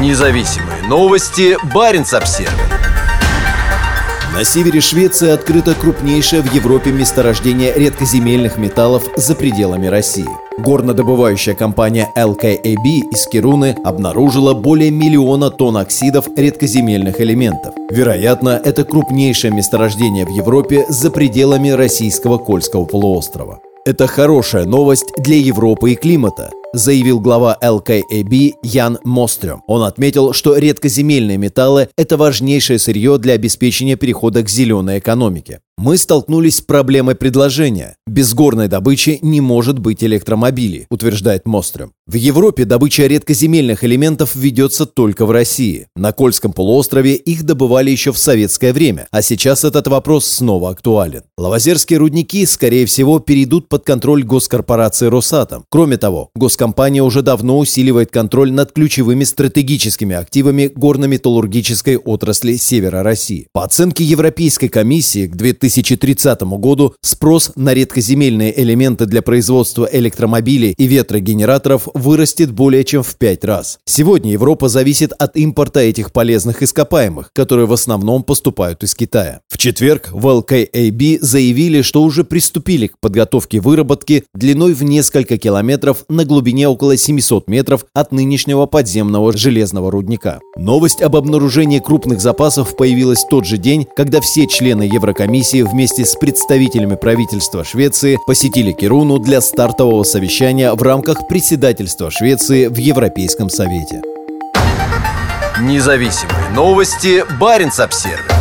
Независимые новости. Барин обсерва На севере Швеции открыто крупнейшее в Европе месторождение редкоземельных металлов за пределами России. Горнодобывающая компания LKAB из Кируны обнаружила более миллиона тонн оксидов редкоземельных элементов. Вероятно, это крупнейшее месторождение в Европе за пределами российского Кольского полуострова. Это хорошая новость для Европы и климата, заявил глава LKAB Ян Мострем. Он отметил, что редкоземельные металлы – это важнейшее сырье для обеспечения перехода к зеленой экономике. Мы столкнулись с проблемой предложения. Без горной добычи не может быть электромобилей, утверждает Мострем. В Европе добыча редкоземельных элементов ведется только в России. На Кольском полуострове их добывали еще в советское время, а сейчас этот вопрос снова актуален. Лавазерские рудники, скорее всего, перейдут под контроль госкорпорации «Росатом». Кроме того, госкомпания уже давно усиливает контроль над ключевыми стратегическими активами горно-металлургической отрасли севера России. По оценке Европейской комиссии к 2000 2030 году спрос на редкоземельные элементы для производства электромобилей и ветрогенераторов вырастет более чем в пять раз. Сегодня Европа зависит от импорта этих полезных ископаемых, которые в основном поступают из Китая. В четверг в LKAB заявили, что уже приступили к подготовке выработки длиной в несколько километров на глубине около 700 метров от нынешнего подземного железного рудника. Новость об обнаружении крупных запасов появилась в тот же день, когда все члены Еврокомиссии комиссии вместе с представителями правительства Швеции посетили Кируну для стартового совещания в рамках председательства Швеции в Европейском Совете. Независимые новости. Барин обсервис